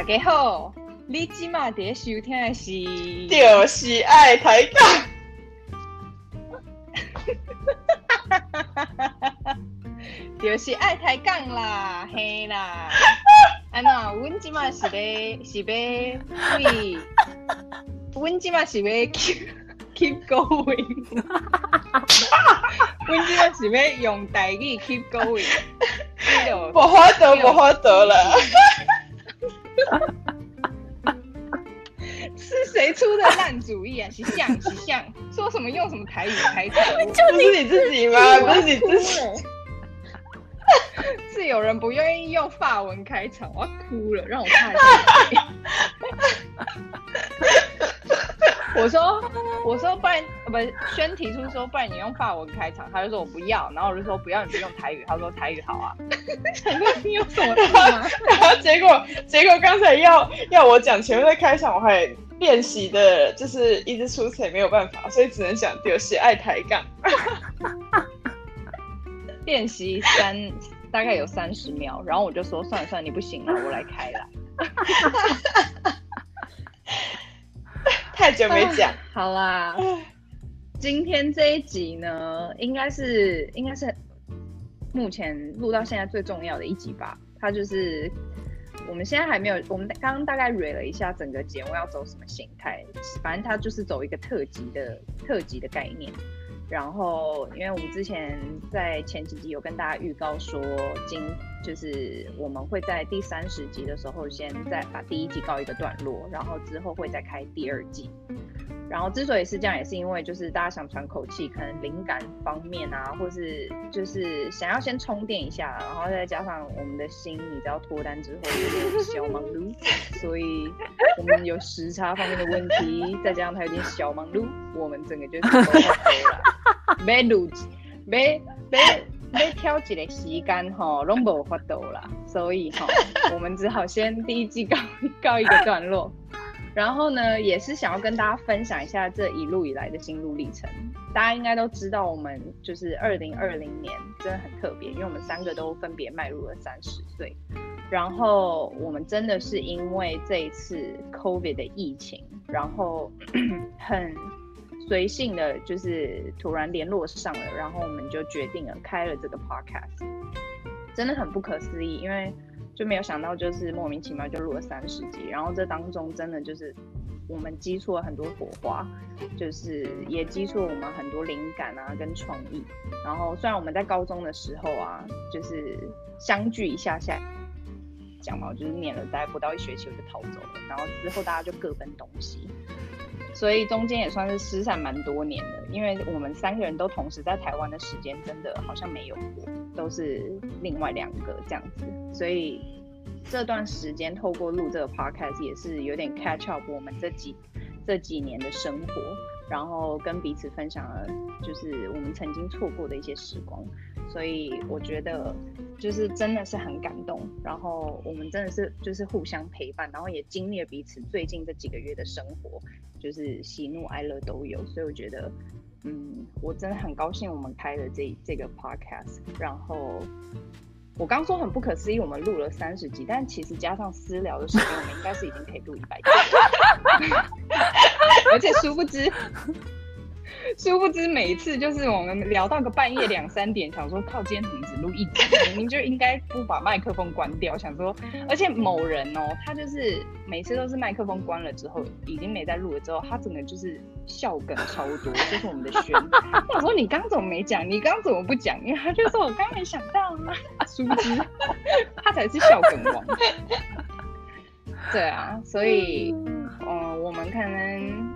大家好，你今嘛在收听的是，就是爱抬杠，就是爱抬杠啦，嘿啦，安那，阮今嘛是咧是咧为，阮今嘛是咧 keep keep going，阮今嘛是要用台语 keep going，不好得，不好得了。是谁出的烂主意啊？是像是像，说什么用什么台语台词？不是你自己吗？不是你自己。是有人不愿意用法文开场，我要哭了，让我看一下。我说，我说不然，不，轩提出说不然你用法文开场，他就说我不要，然后我就说不要，你就用台语，他说台语好啊。你有什么？然后结果结果刚才要要我讲前面的开场，我还练习的就是一直出彩，没有办法，所以只能讲丢些爱抬杠。练习三大概有三十秒，然后我就说算了算了，你不行了，我来开了。太久没讲，好啦，今天这一集呢，应该是应该是目前录到现在最重要的一集吧。它就是我们现在还没有，我们刚刚大概捋了一下整个节目要走什么形态，反正它就是走一个特辑的特辑的概念。然后，因为我们之前在前几集有跟大家预告说，今就是我们会在第三十集的时候，先再把第一季告一个段落，然后之后会再开第二季。然后之所以是这样，也是因为就是大家想喘口气，可能灵感方面啊，或是就是想要先充电一下，然后再加上我们的心，你知道脱单之后有点小忙碌，所以我们有时差方面的问题，再加上他有点小忙碌，我们整个就是，没录，没没没挑几个时间哈，拢无法度啦，所以哈，我们只好先第一季告告一个段落。然后呢，也是想要跟大家分享一下这一路以来的心路历程。大家应该都知道，我们就是二零二零年真的很特别，因为我们三个都分别迈入了三十岁。然后我们真的是因为这一次 COVID 的疫情，然后很随性的就是突然联络上了，然后我们就决定了开了这个 podcast，真的很不可思议，因为。就没有想到，就是莫名其妙就录了三十集，然后这当中真的就是我们激出了很多火花，就是也激出了我们很多灵感啊跟创意。然后虽然我们在高中的时候啊，就是相聚一下下讲嘛，就是念了大概不到一学期我就逃走了，然后之后大家就各奔东西，所以中间也算是失散蛮多年的，因为我们三个人都同时在台湾的时间真的好像没有过。都是另外两个这样子，所以这段时间透过录这个 podcast 也是有点 catch up 我们这几这几年的生活，然后跟彼此分享了就是我们曾经错过的一些时光，所以我觉得就是真的是很感动，然后我们真的是就是互相陪伴，然后也经历了彼此最近这几个月的生活，就是喜怒哀乐都有，所以我觉得。嗯，我真的很高兴我们开了这这个 podcast，然后我刚说很不可思议，我们录了三十集，但其实加上私聊的时间，我们应该是已经可以录一百集，而且殊不知。殊不知，每次就是我们聊到个半夜两三点，想说靠，今天怎么只录一集？明明就应该不把麦克风关掉。想说，而且某人哦，他就是每次都是麦克风关了之后，已经没在录了之后，他整个就是笑梗超多，就是我们的轩。我说你刚怎么没讲？你刚怎么不讲？因为他就说我刚没想到啊。殊不知，他才是笑梗王。对啊，所以嗯、呃，我们可能。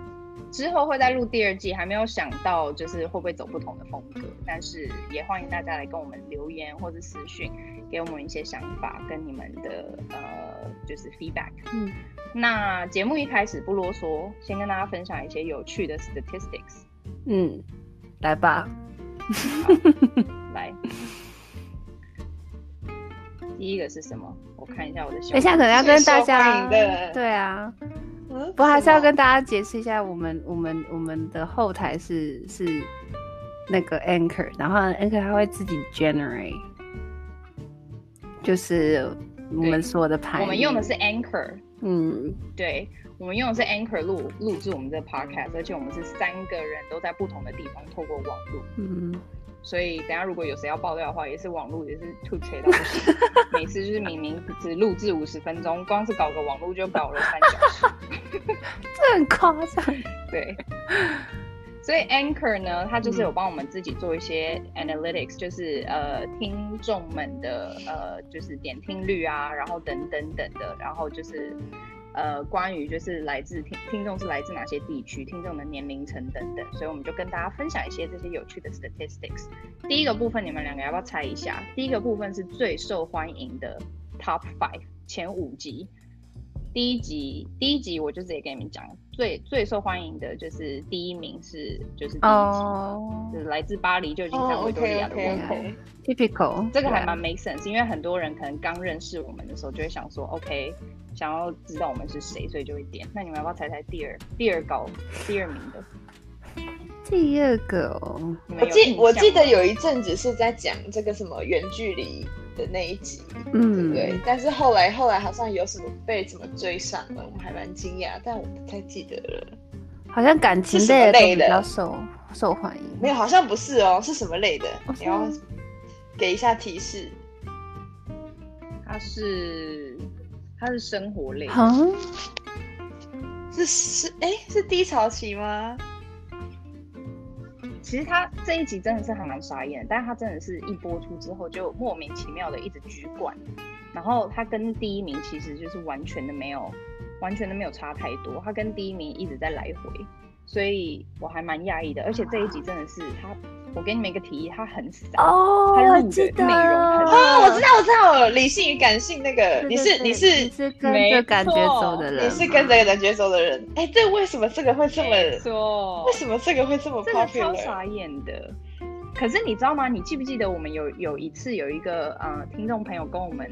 之后会再录第二季，还没有想到就是会不会走不同的风格，但是也欢迎大家来跟我们留言或者私讯，给我们一些想法跟你们的呃就是 feedback。嗯，那节目一开始不啰嗦，先跟大家分享一些有趣的 statistics。嗯，来吧，来，第一个是什么？我看一下我的小。等一下可能要跟大家对啊。不，还是要跟大家解释一下，我们我们我们的后台是是那个 Anchor，然后 Anchor 它会自己 generate，就是我们说的排，我们用的是 Anchor，嗯，对，我们用的是 Anchor 录录制我们的 Podcast，而且我们是三个人都在不同的地方透过网络，嗯，所以等下如果有谁要爆料的话，也是网络也是吐槽到不行，每次就是明明只录制五十分钟，光是搞个网络就搞了三小时，这很夸张，对。所以 Anchor 呢，它就是有帮我们自己做一些 analytics，、嗯、就是呃听众们的呃就是点听率啊，然后等等等的，然后就是呃关于就是来自听听众是来自哪些地区，听众的年龄层等等，所以我们就跟大家分享一些这些有趣的 statistics。第一个部分，你们两个要不要猜一下？第一个部分是最受欢迎的 top five 前五集。第一集，第一集我就直接跟你们讲，最最受欢迎的就是第一名是就是第一集，oh. 就是来自巴黎旧金山维多利亚的问候，typical，这个还蛮 make sense，yeah. 因为很多人可能刚认识我们的时候就会想说，OK，想要知道我们是谁，所以就会点。那你们要不要猜猜第二第二高第二名的？第二个哦，我记我记得有一阵子是在讲这个什么远距离。的那一集，嗯，对，对，但是后来后来好像有什么被怎么追上了，我还蛮惊讶，但我不太记得了。好像感情类的比较受受欢迎，没有，好像不是哦，是什么类的？你要给一下提示。它是它是生活类，嗯，是是哎，是低潮期吗？其实他这一集真的是还蛮傻眼，但是他真的是一播出之后就莫名其妙的一直举冠，然后他跟第一名其实就是完全的没有，完全的没有差太多，他跟第一名一直在来回。所以我还蛮讶异的，而且这一集真的是他，我给你们一个提议，他很少哦，他录的内容很哦，我知道我知道，理性与感性那个，你是你是你是跟着感觉走的人，你是跟着感觉走的人，哎，这为什么这个会这么说？为什么这个会这么 popular？超傻眼的。可是你知道吗？你记不记得我们有有一次有一个呃听众朋友跟我们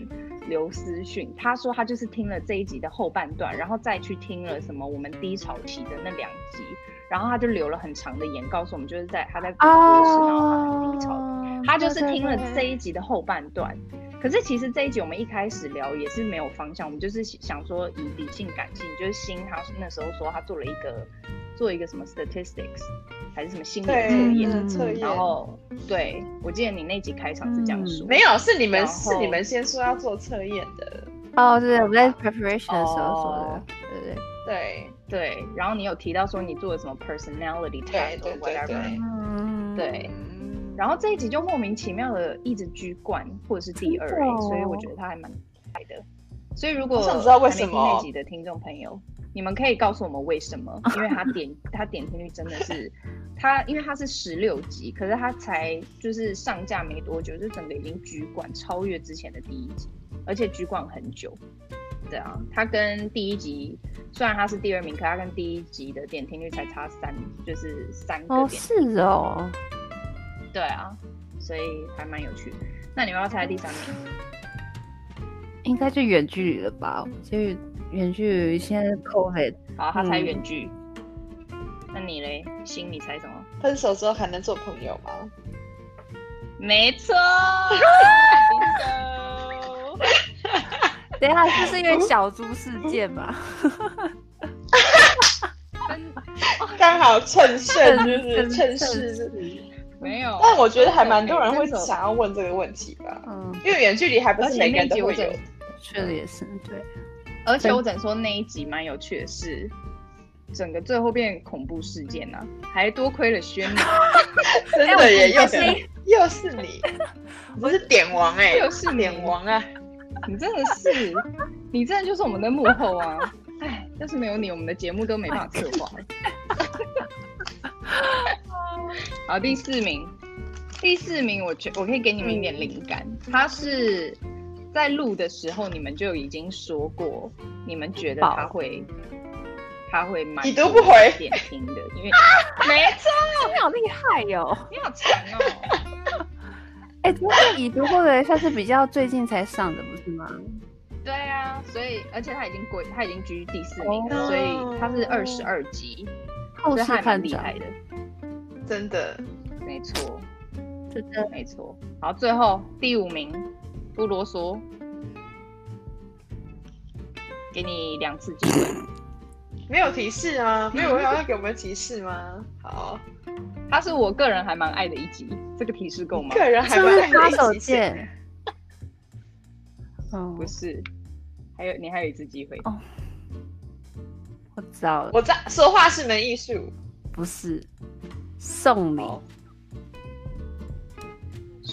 留私讯，他说他就是听了这一集的后半段，然后再去听了什么我们低潮期的那两集，然后他就留了很长的言告诉我们，就是在他在工作室，然后他很低潮，oh, 他就是听了这一集的后半段。可是其实这一集我们一开始聊也是没有方向，我们就是想说以理性感性，就是新他那时候说他做了一个做一个什么 statistics。还是什么心理测验？测验。然后，对，我记得你那集开场是这样说，嗯、没有，是你们是你们先说要做测验的。哦，对，我在 preparation 的时候说的。哦、对对对对。然后你有提到说你做了什么 personality test 或 whatever。嗯。对。然后这一集就莫名其妙的一直居冠，或者是第二，哦、所以我觉得他还蛮厉害的。所以如果想知道为什么那集的听众朋友。你们可以告诉我们为什么？因为他点他点听率真的是，他因为他是十六集，可是他才就是上架没多久，就整个已经居冠，超越之前的第一集，而且居冠很久。对啊，他跟第一集虽然他是第二名，可他跟第一集的点听率才差三，就是三个点。哦，是哦。对啊，所以还蛮有趣的。那你们要猜第三名？应该就远距离了吧？就是。远距现在 COVID，好，他猜远距。嗯、那你嘞？心里猜什么？分手之后还能做朋友吗？没错。等一下，就是因为小猪事件吧？刚好趁胜，就是趁势。没有。但我觉得还蛮多人会想要问这个问题吧。嗯，因为远距离还不是每个人都会有。确实也是，对。而且我只能说那一集蛮有趣的是，整个最后变恐怖事件呢、啊，还多亏了轩尼，真的耶，又是又是你，不是点王哎、欸，又是点王啊，你真的是，你真的就是我们的幕后啊，哎，要是没有你，我们的节目都没办法策划。好，第四名，第四名，我觉我可以给你们一点灵感，他是。在录的时候，你们就已经说过，你们觉得他会，他会蛮已读不回点听的，因为没错，你好厉害哟、喔，你好强哦。哎、欸，这个已读不回算是比较最近才上的，不是吗？对啊，所以而且他已经归，他已经居第四名了，oh. 所以他是二十二级，后世还蛮厉害的，真的，没错，真的没错。好，最后第五名。不啰嗦，给你两次机会。没有提示啊？没有人要给我们提示吗？好，它是我个人还蛮爱的一集，这个提示够吗？个人还蛮爱的一集。嗯，不是，还有你还有一次机会。哦，我知道了，我知道，说话是门艺术，不是送礼。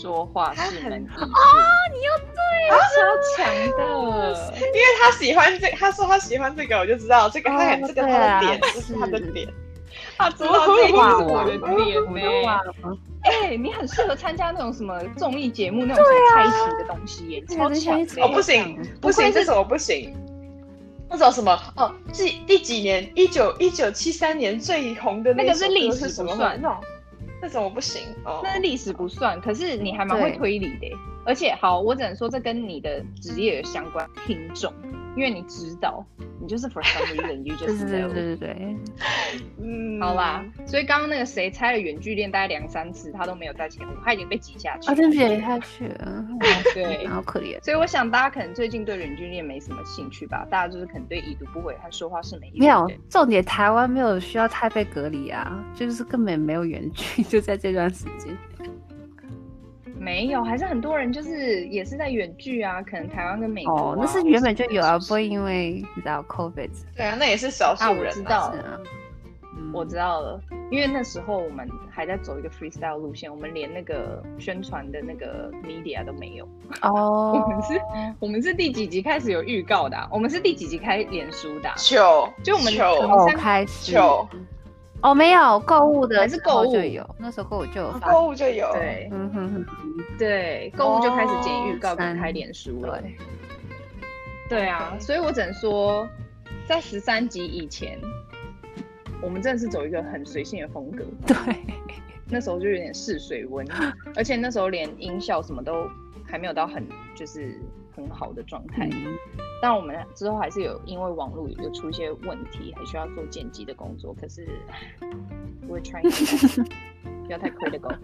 说话是门艺术啊！你又对了，超强的，因为他喜欢这，他说他喜欢这个，我就知道这个他很这个他的点，这是他的点。他知道这个是我的点呢。哎，你很适合参加那种什么综艺节目，那种猜题的东西耶，超强！哦，不行不行，这种我不行。那种什么？哦，第第几年？一九一九七三年最红的那个是历史什么算？那种我不行？哦，那历史不算，可是你还蛮会推理的，而且好，我只能说这跟你的职业有相关，听众，因为你知道，你就是 for some reason，you just know，对对对，嗯，好啦，所以刚刚那个谁猜了远距恋大概两三次，他都没有在前五，他已经被挤下去，啊，真挤下去了，对，好可怜。所以我想大家可能最近对远距恋没什么兴趣吧，大家就是可能对已读不回和说话是没没有重点，台湾没有需要太被隔离啊，就是根本没有远距。就在这段时间，没有，还是很多人就是也是在远距啊，可能台湾跟美国、啊、哦，那是原本就有啊，不会因为你知道 COVID。对啊，那也是少数人、啊。我知道了，嗯、我知道了，因为那时候我们还在走一个 freestyle 路线，我们连那个宣传的那个 media 都没有。哦，我们是，我们是第几集开始有预告的、啊？我们是第几集开脸书的、啊？九，就我们九开始。哦，没有购物的，还是购物就有，那时候购物就有，购物就有，对，嗯哼哼，对，购物就开始剪预告跟开脸书了，对。啊，所以我只能说，在十三集以前，我们真的是走一个很随性的风格，对，那时候就有点试水温，而且那时候连音效什么都还没有到很就是。很好的状态，嗯、但我们之后还是有因为网络有出一些问题，还需要做剪辑的工作。可是我会 try，不要太 critical。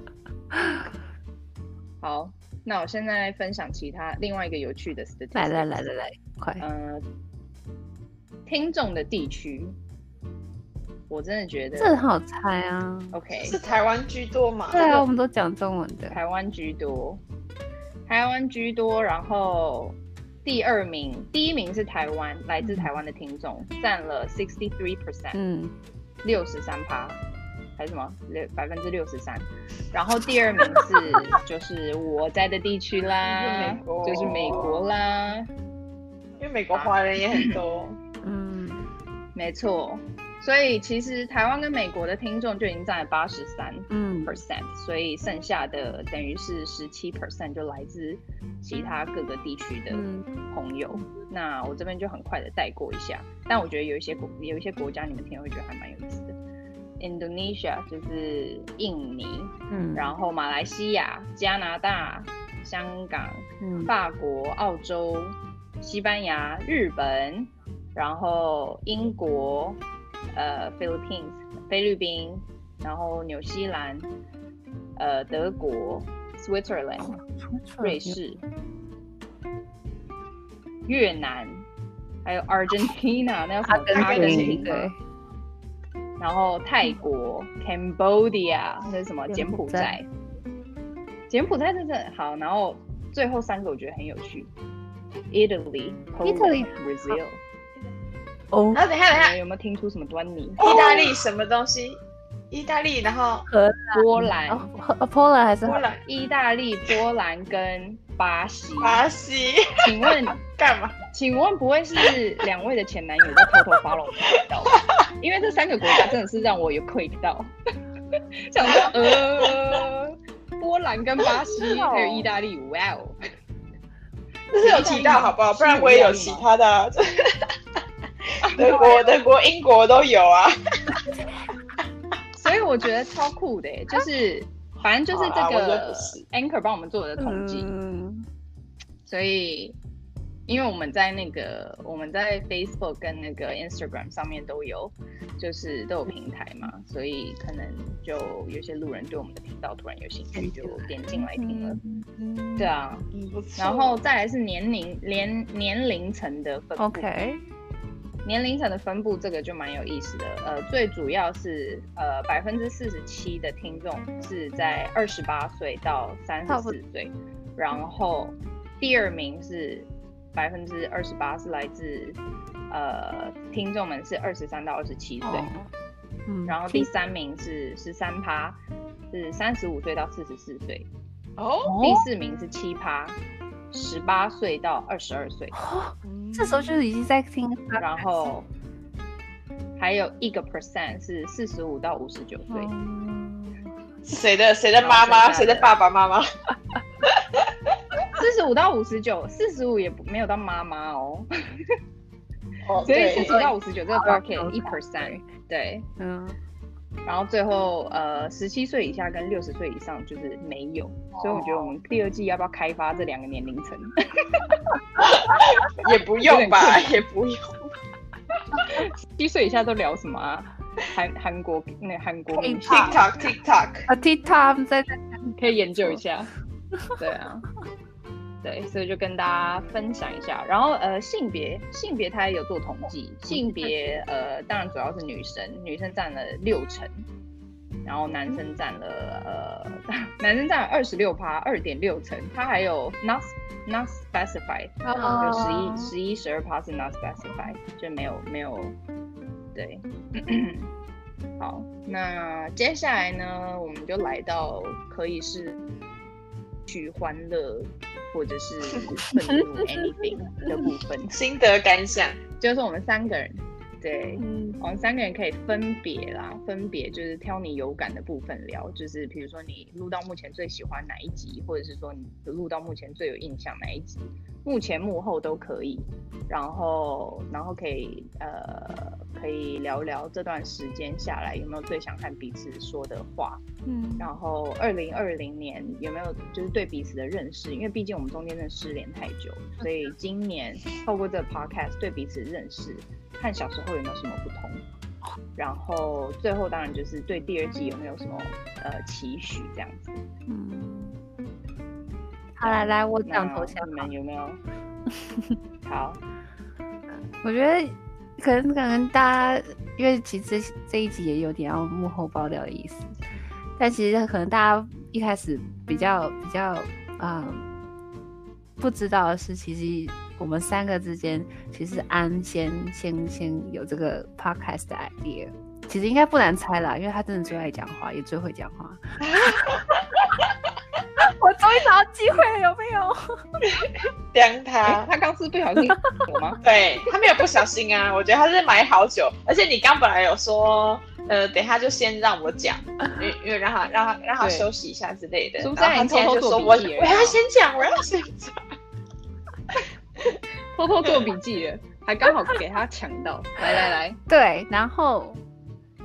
好，那我现在分享其他另外一个有趣的 statistics。来来来来来，快。呃，听众的地区，我真的觉得这很好猜啊。OK，是台湾居多嘛？对啊，我们都讲中文的，台湾居多。台湾居多，然后第二名，第一名是台湾，来自台湾的听众占了 sixty three percent，嗯，六十三趴，还是什么？六百分之六十三，然后第二名是就是我在的地区啦，就是美国。啦，因为美国华人也很多，嗯，没错。所以其实台湾跟美国的听众就已经占了八十三嗯 percent，所以剩下的等于是十七 percent 就来自其他各个地区的朋友。嗯、那我这边就很快的带过一下，但我觉得有一些国有一些国家你们听会觉得还蛮有意思的。Indonesia 就是印尼，嗯，然后马来西亚、加拿大、香港、嗯、法国、澳洲、西班牙、日本，然后英国。呃，Philippines，菲律宾，然后纽西兰，呃，德国，Switzerland，瑞士，越南，还有 Argentina，那叫什么？阿根廷的。然后泰国，Cambodia，那是什么？柬埔寨。柬埔寨真的好，然后最后三个我觉得很有趣，Italy，Italy，Brazil。哦，那等下等一下，有没有听出什么端倪？意大利什么东西？意大利，然后荷波兰，波兰还是波兰？意大利、波兰跟巴西。巴西，请问 干嘛？请问不会是两位的前男友在偷偷 follow 到？因为这三个国家真的是让我有窥到，想说呃，波兰跟巴西还有意大利，哇哦，这是有提到好不好？不然我也有其他的。德国、德国、英国都有啊，所以我觉得超酷的，就是反正就是这个 Anchor 帮我们做的统计，嗯、所以因为我们在那个我们在 Facebook 跟那个 Instagram 上面都有，就是都有平台嘛，所以可能就有些路人对我们的频道突然有兴趣，就点进来听了，嗯、对啊，然后再来是年龄年年龄层的分布。OK。年龄层的分布，这个就蛮有意思的。呃，最主要是呃百分之四十七的听众是在二十八岁到三十四岁，然后第二名是百分之二十八是来自呃听众们是二十三到二十七岁，嗯，然后第三名是十三趴，是三十五岁到四十四岁，哦，第四名是七趴。十八岁到二十二岁，这时候就是已经在听。然后还有一个 percent 是四十五到五十九岁。谁的谁的妈妈？谁的爸爸妈妈？四十五到五十九，四十五也没有到妈妈哦。所以四十五到五十九这个 bracket 一 percent，对，嗯。然后最后，呃，十七岁以下跟六十岁以上就是没有，所以我觉得我们第二季要不要开发这两个年龄层？也不用吧，也不用。十七岁以下都聊什么啊？韩韩国那韩国 TikTok TikTok 啊 TikTok 在可以研究一下。对啊。对，所以就跟大家分享一下，然后呃，性别性别他也有做统计，性别呃，当然主要是女生，女生占了六成，然后男生占了呃，男生占了二十六趴，二点六成，他还有 not not specified，就十一十一十二趴是 not specified，就没有没有，对，好，那接下来呢，我们就来到可以是。去欢乐，或者是 愤怒 anything 的部分，心得感想，就是我们三个人，对，嗯、我们三个人可以分别啦，分别就是挑你有感的部分聊，就是比如说你录到目前最喜欢哪一集，或者是说你录到目前最有印象哪一集，目前幕后都可以，然后然后可以呃。可以聊聊这段时间下来有没有最想和彼此说的话，嗯，然后二零二零年有没有就是对彼此的认识，因为毕竟我们中间真的失联太久，所以 今年透过这个 podcast 对彼此的认识，看小时候有没有什么不同，然后最后当然就是对第二季有没有什么呃期许这样子，嗯，好来来我讲头像，你们有没有？好，我觉得。可能可能大家，因为其实这一集也有点要幕后爆料的意思，但其实可能大家一开始比较比较啊、呃、不知道的是，其实我们三个之间，其实安先先先有这个 podcast 的 idea，其实应该不难猜啦，因为他真的最爱讲话，也最会讲话。我终于找到机会了，有没有？当他，欸、他刚是不小心有吗？对，他没有不小心啊，我觉得他是埋好久。而且你刚本来有说，呃，等下就先让我讲，因为因为让他让他让他休息一下之类的。是不是在偷偷做笔记？我要先讲，我要先讲，偷偷做笔记了，还刚好给他抢到。来来来，对，然后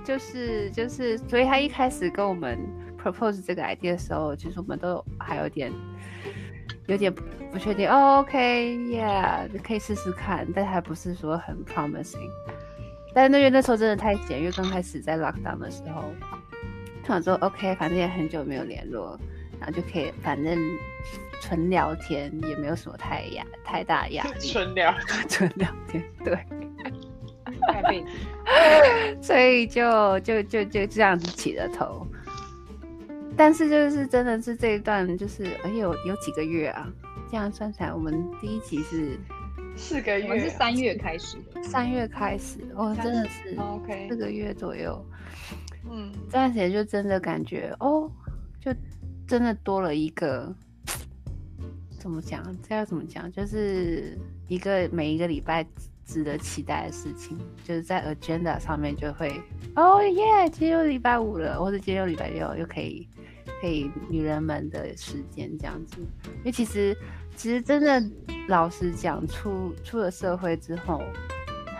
就是就是，所以他一开始跟我们。propose 这个 idea 的时候，其实我们都还有点有点不确定。Oh, OK，Yeah，可以试试看，但还不是说很 promising。但是那因为那时候真的太闲，因为刚开始在 lockdown 的时候，想说 OK，反正也很久没有联络，然后就可以反正纯聊天，也没有什么太压太大压力。纯聊 纯聊天，对。所以就就就就这样子起了头。但是就是真的是这一段，就是而且有有几个月啊，这样算起来，我们第一集是四个月，我们是三月开始的，三月开始，哦，真的是 OK，四个月左右，嗯，这段时间就真的感觉哦，就真的多了一个，怎么讲？这要怎么讲？就是一个每一个礼拜。值得期待的事情，就是在 agenda 上面就会，哦耶，今天又礼拜五了，或者今天又礼拜六，又可以可以女人们的时间这样子。因为其实其实真的老实讲，出出了社会之后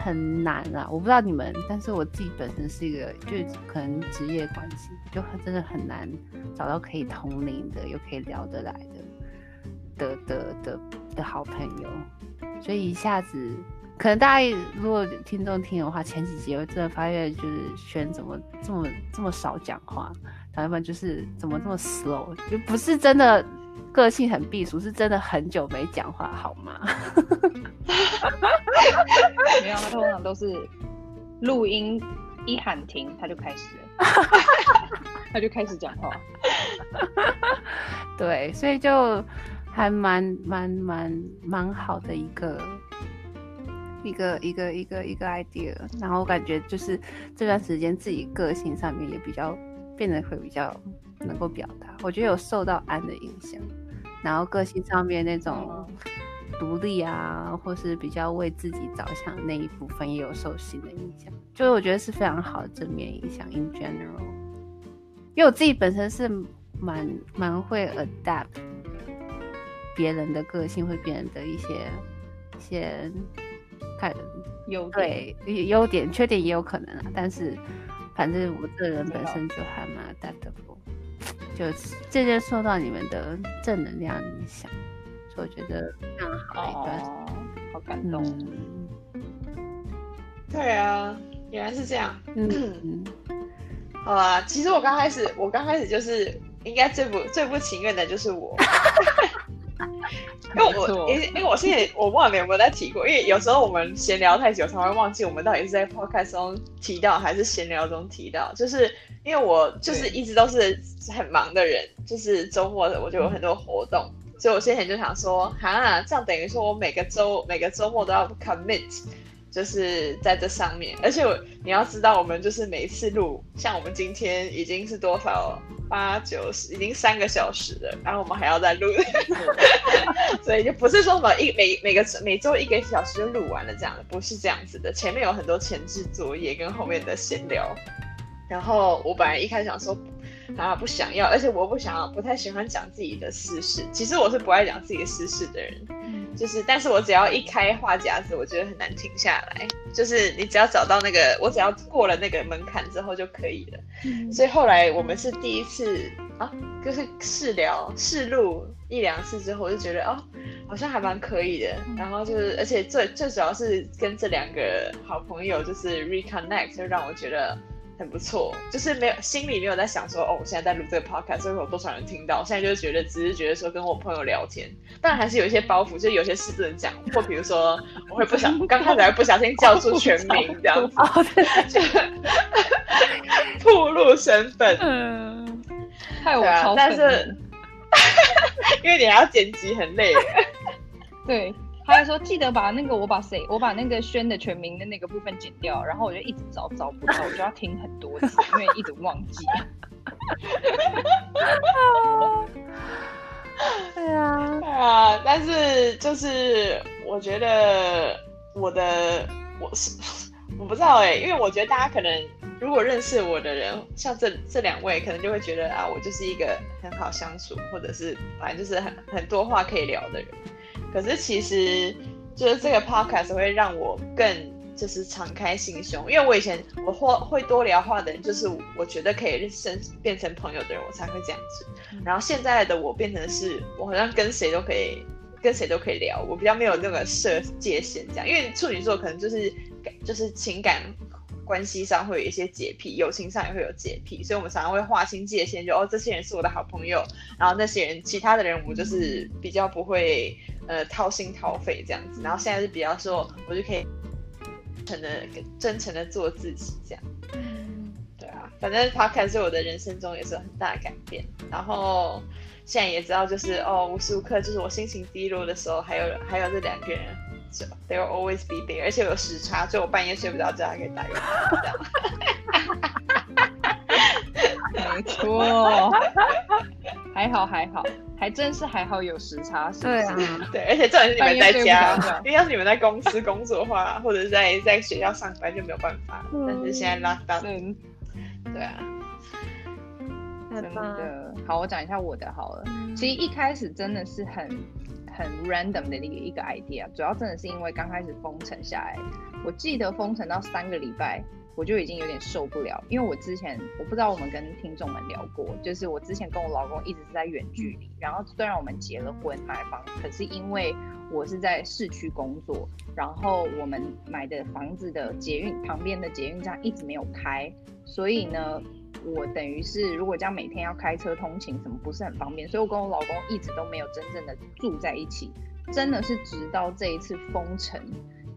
很难啊。我不知道你们，但是我自己本身是一个，就可能职业关系，就真的很难找到可以同龄的，又可以聊得来的的的的的好朋友，所以一下子。可能大家如果听众听的话，前几集我真的发现就是轩怎么这么这么少讲话，然就是怎么这么 slow，就不是真的个性很避暑，是真的很久没讲话，好吗？没有，他通常都是录音一喊停，他就开始了，他就开始讲话。对，所以就还蛮蛮蛮蛮好的一个一个一个一个一个 idea。然后我感觉就是这段时间自己个性上面也比较变得会比较能够表达，我觉得有受到安的影响。然后个性上面那种独立啊，或是比较为自己着想的那一部分，也有受新的影响。就是我觉得是非常好的正面影响。In general，因为我自己本身是蛮蛮会 adapt 别人的个性，会别人的一些一些看优对优点，缺点也有可能啊。但是反正我这人本身就还蛮 adaptable。就渐渐受到你们的正能量影响，所以我觉得非常好一段，哦，好感动。嗯、对啊，原来是这样。嗯，好啊。其实我刚开始，我刚开始就是应该最不最不情愿的就是我，因为我因为因为我现在我忘了有没有在提过，因为有时候我们闲聊太久，才会忘记我们到底是在 podcast 中提到还是闲聊中提到，就是。因为我就是一直都是很忙的人，就是周末的我就有很多活动，所以我先前就想说，哈，这样等于说我每个周每个周末都要 commit，就是在这上面。而且我你要知道，我们就是每一次录，像我们今天已经是多少八九十，已经三个小时了，然后我们还要再录，所以就不是说我们一每每个每周一个小时就录完了这样的，不是这样子的，前面有很多前置作业跟后面的闲聊。然后我本来一开始想说，啊不想要，而且我不想要，不太喜欢讲自己的私事。其实我是不爱讲自己的私事的人，就是，但是我只要一开话匣子，我觉得很难停下来。就是你只要找到那个，我只要过了那个门槛之后就可以了。所以后来我们是第一次啊，就是试聊试录一两次之后，我就觉得哦，好像还蛮可以的。然后就是，而且最最主要是跟这两个好朋友就是 reconnect，就让我觉得。很不错，就是没有心里没有在想说哦，我现在在录这个 podcast，所以有多少人听到？现在就是觉得，只是觉得说跟我朋友聊天，但还是有一些包袱，就有些事不能讲，或比如说我会不想，刚开始还不小心叫出全名这样子，暴露身份，嗯，害我超、啊、但 是因为你还要剪辑，很累，对。他还说：“记得把那个我把谁我把那个轩的全名的那个部分剪掉。”然后我就一直找找不到，我就要听很多次，因为一直忘记。对啊，对 啊，但是就是我觉得我的我是我不知道哎、欸，因为我觉得大家可能如果认识我的人，像这这两位，可能就会觉得啊，我就是一个很好相处，或者是反正就是很很多话可以聊的人。可是其实，就是这个 podcast 会让我更就是敞开心胸，因为我以前我会会多聊话的人，就是我觉得可以认变成朋友的人，我才会这样子。然后现在的我变成是，我好像跟谁都可以跟谁都可以聊，我比较没有那个设界限这样，因为处女座可能就是就是情感。关系上会有一些洁癖，友情上也会有洁癖，所以我们常常会划清界限，就哦，这些人是我的好朋友，然后那些人，其他的人，我们就是比较不会呃掏心掏肺这样子。然后现在是比较说，我就可以真诚的、真诚的做自己这样。嗯，对啊，反正 Podcast 对我的人生中也是有很大的改变。然后现在也知道，就是哦，无时无刻就是我心情低落的时候，还有还有这两个人。They will always be there，而且有时差，所以我半夜睡不着觉还可以打电话。没错，还好还好，还真是还好有时差，是不是？对啊，对，而且重点是你们在家，因为要是你们在公司工作的话，或者是在在学校上班就没有办法。嗯、但是现在 lock down，嗯，对啊，真的。好，我讲一下我的好了。其实一开始真的是很。很 random 的一个一个 idea，主要真的是因为刚开始封城下来，我记得封城到三个礼拜，我就已经有点受不了，因为我之前我不知道我们跟听众们聊过，就是我之前跟我老公一直是在远距离，然后虽然我们结了婚买房，可是因为我是在市区工作，然后我们买的房子的捷运旁边的捷运站一直没有开，所以呢。我等于是如果这样每天要开车通勤，什么不是很方便，所以我跟我老公一直都没有真正的住在一起，真的是直到这一次封城。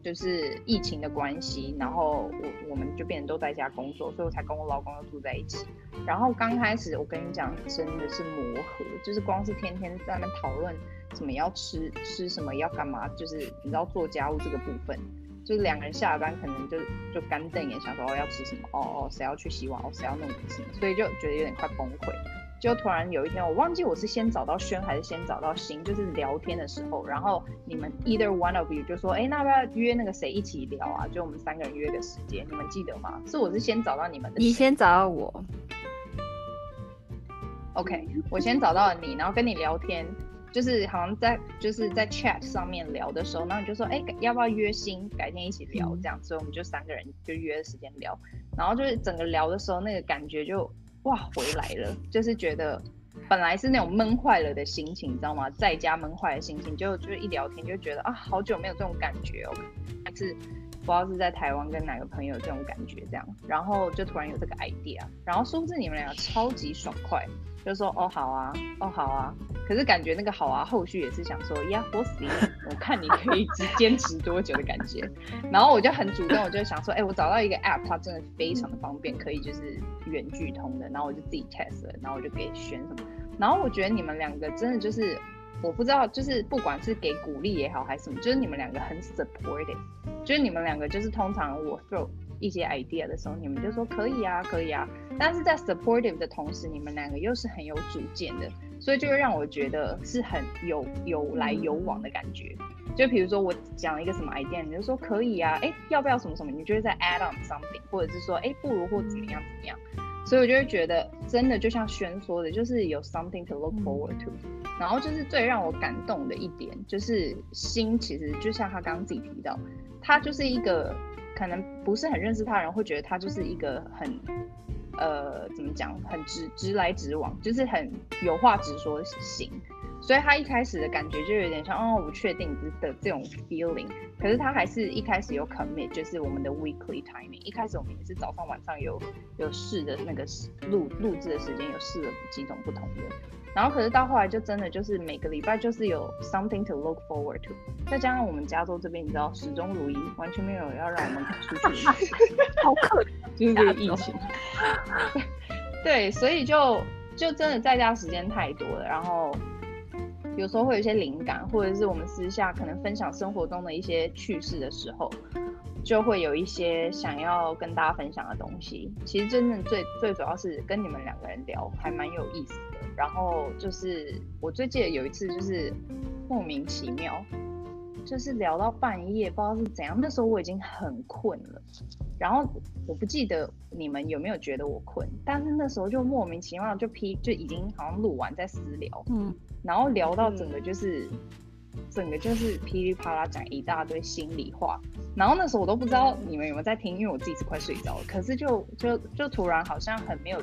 就是疫情的关系，然后我我们就变成都在家工作，所以我才跟我老公又住在一起。然后刚开始我跟你讲，真的是磨合，就是光是天天在那讨论什么要吃吃什么要干嘛，就是你知道做家务这个部分，就是两个人下了班可能就就干瞪眼，想说哦要吃什么，哦哦谁要去洗碗，哦谁要弄什么，所以就觉得有点快崩溃。就突然有一天，我忘记我是先找到轩还是先找到新，就是聊天的时候，然后你们 either one of you 就说，哎，那要不要约那个谁一起聊啊？就我们三个人约个时间，你们记得吗？是我是先找到你们的，你先找到我，OK，我先找到了你，然后跟你聊天，就是好像在就是在 chat 上面聊的时候，然后你就说，哎，要不要约新，改天一起聊这样，所以我们就三个人就约了时间聊，然后就是整个聊的时候，那个感觉就。哇，回来了，就是觉得本来是那种闷坏了的心情，你知道吗？在家闷坏的心情，就就一聊天就觉得啊，好久没有这种感觉哦。但是不知道是在台湾跟哪个朋友这种感觉这样，然后就突然有这个 idea，然后殊不知你们俩超级爽快。就说哦好啊，哦好啊，可是感觉那个好啊，后续也是想说呀，我死，我看你可以坚持多久的感觉。然后我就很主动，我就想说，哎、我找到一个 app，它真的非常的方便，可以就是远距通的。然后我就自己 test 了，然后我就给选什么。然后我觉得你们两个真的就是，我不知道，就是不管是给鼓励也好还是什么，就是你们两个很 supportive，就是你们两个就是通常我 throw。一些 idea 的时候，你们就说可以啊，可以啊。但是在 supportive 的同时，你们两个又是很有主见的，所以就会让我觉得是很有有来有往的感觉。就比如说我讲了一个什么 idea，你就说可以啊，哎，要不要什么什么？你就会在 add on something，或者是说哎，不如或怎么样怎么样。所以我就会觉得真的就像轩说的，就是有 something to look forward to。然后就是最让我感动的一点，就是心其实就像他刚刚自己提到，他就是一个。可能不是很认识他的人会觉得他就是一个很，呃，怎么讲，很直直来直往，就是很有话直说型。所以他一开始的感觉就有点像哦，不确定的这种 feeling。可是他还是一开始有 commit，就是我们的 weekly timing。一开始我们也是早上晚上有有试的那个录录制的时间，有试了几种不同的。然后可是到后来就真的就是每个礼拜就是有 something to look forward to，再加上我们加州这边你知道始终如一，完全没有要让我们出去，好可怜，就是这个疫情。对，所以就就真的在家时间太多了，然后有时候会有一些灵感，或者是我们私下可能分享生活中的一些趣事的时候，就会有一些想要跟大家分享的东西。其实真正最最主要是跟你们两个人聊，还蛮有意思的。然后就是我最记得有一次，就是莫名其妙，就是聊到半夜，不知道是怎样。那时候我已经很困了，然后我不记得你们有没有觉得我困，但是那时候就莫名其妙就批就已经好像录完在私聊，嗯，然后聊到整个就是、嗯、整个就是噼里啪啦讲一大堆心里话，然后那时候我都不知道你们有没有在听，因为我自己是快睡着了，可是就就就突然好像很没有。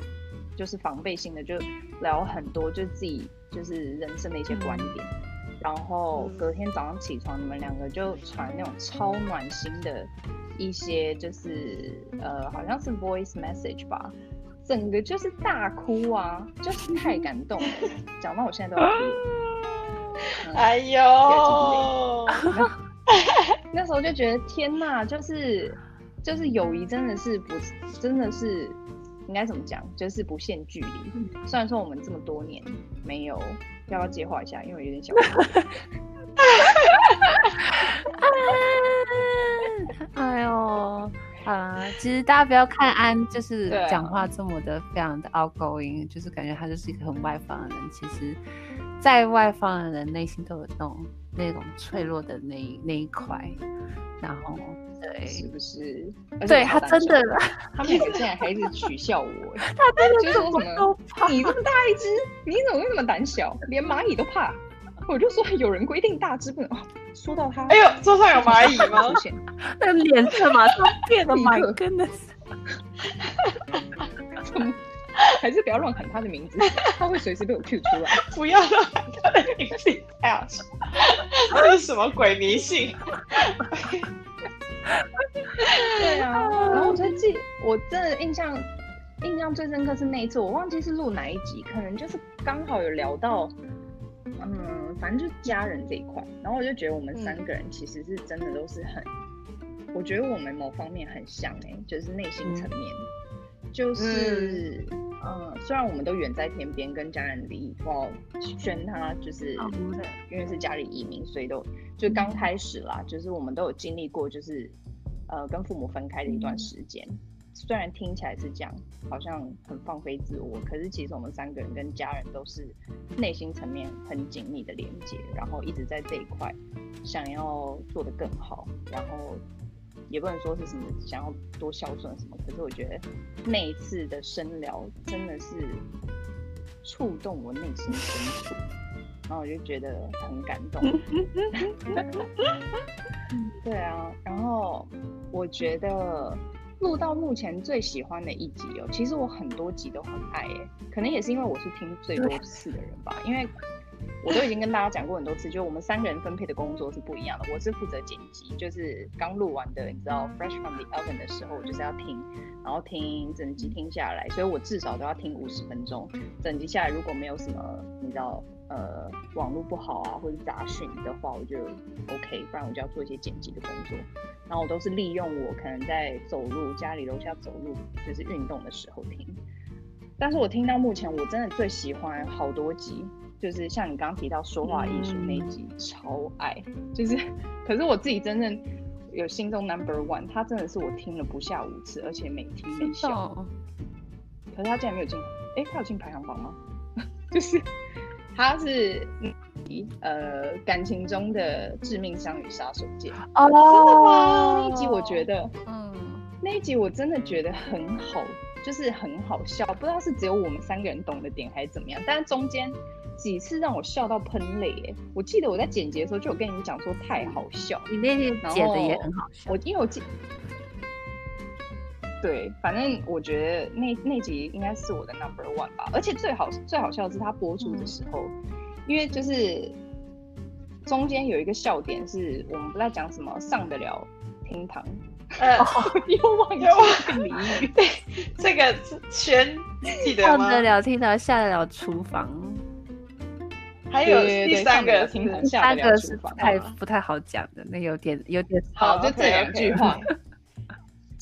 就是防备性的，就聊很多，就自己就是人生的一些观点，嗯、然后隔天早上起床，你们两个就传那种超暖心的一些，就是呃，好像是 voice message 吧，整个就是大哭啊，就是太感动了，讲到我现在都要哭。嗯、哎呦，那时候就觉得天呐，就是就是友谊真的是不真的是。应该怎么讲？就是不限距离。虽然说我们这么多年没有，要不要接话一下？因为有点小。哎呦啊！其实大家不要看安，就是讲话这么的非常的 outgoing，、啊、就是感觉他就是一个很外放的人。其实，在外放的人内心都有那种那种脆弱的那一那一块，然后。对，是不是？对他真的，他们现在还一直取笑我。他真的就说什么？你这么大一只，你怎么会那么胆小？连蚂蚁都怕。我就说有人规定大只不能。说到他，哎呦，桌上有蚂蚁吗？那个脸色马上变了，My goodness！怎么？还是不要乱喊他的名字，他会随时被我 Q 出来。不要乱喊他的名字，太好笑。这是什么鬼迷信？对啊，然后我就记，我真的印象印象最深刻是那一次，我忘记是录哪一集，可能就是刚好有聊到，嗯，反正就是家人这一块，然后我就觉得我们三个人其实是真的都是很，嗯、我觉得我们某方面很像哎、欸，就是内心层面，嗯、就是。嗯嗯，虽然我们都远在天边，跟家人离，哇，宣他就是，因为是家里移民，所以都就刚开始啦，就是我们都有经历过，就是呃跟父母分开的一段时间。虽然听起来是这样，好像很放飞自我，可是其实我们三个人跟家人都是内心层面很紧密的连接，然后一直在这一块想要做得更好，然后。也不能说是什么想要多孝顺什么，可是我觉得那一次的深聊真的是触动我内心深处，然后我就觉得很感动。对啊，然后我觉得录到目前最喜欢的一集哦，其实我很多集都很爱耶，可能也是因为我是听最多次的人吧，因为。我都已经跟大家讲过很多次，就我们三个人分配的工作是不一样的。我是负责剪辑，就是刚录完的，你知道，fresh from the oven 的时候，我就是要听，然后听整集听下来，所以我至少都要听五十分钟。整集下来如果没有什么，你知道，呃，网络不好啊，或者杂讯的话，我就 OK，不然我就要做一些剪辑的工作。然后我都是利用我可能在走路，家里楼下走路，就是运动的时候听。但是我听到目前，我真的最喜欢好多集。就是像你刚刚提到说话艺术那一集，嗯、超爱。就是，可是我自己真正有心中 number one，他真的是我听了不下五次，而且每听每笑。哦、可是他竟然没有进，哎、欸，他有进排行榜吗？就是，他是呃感情中的致命伤与杀手锏。哦，真的吗？那一集我觉得，嗯，那一集我真的觉得很好，就是很好笑。不知道是只有我们三个人懂的点还是怎么样，但是中间。几次让我笑到喷泪哎！我记得我在剪辑的时候就有跟你们讲说太好笑，你那天剪的也很好笑。我因为我记，对，反正我觉得那那集应该是我的 number one 吧。而且最好最好笑的是它播出的时候，嗯、因为就是中间有一个笑点是我们不知道讲什么上得了厅堂，呃，又忘记俚语。对，这个全记得吗？上得了厅堂，下得了厨房。还有第三个，听不下的是太不太好讲的，那有点有点好，就这两句话。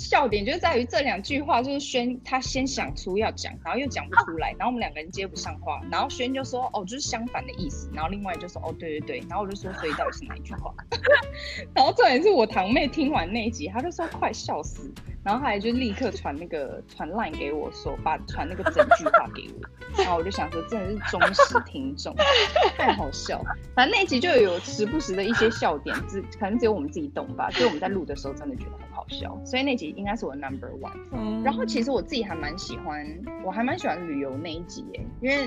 笑点就在于这两句话，就是轩他先想出要讲，然后又讲不出来，然后我们两个人接不上话，然后轩就说哦，就是相反的意思，然后另外就说哦，对对对，然后我就说所以到底是哪一句话？然后重点是我堂妹听完那一集，她就说快笑死，然后她还就立刻传那个传 line 给我说，把传那个整句话给我，然后我就想说真的是忠实听众，太好笑。反正那一集就有时不时的一些笑点，只可能只有我们自己懂吧，所以我们在录的时候真的觉得很好笑，所以那集。应该是我 number one，嗯，然后其实我自己还蛮喜欢，我还蛮喜欢旅游那一集耶，因为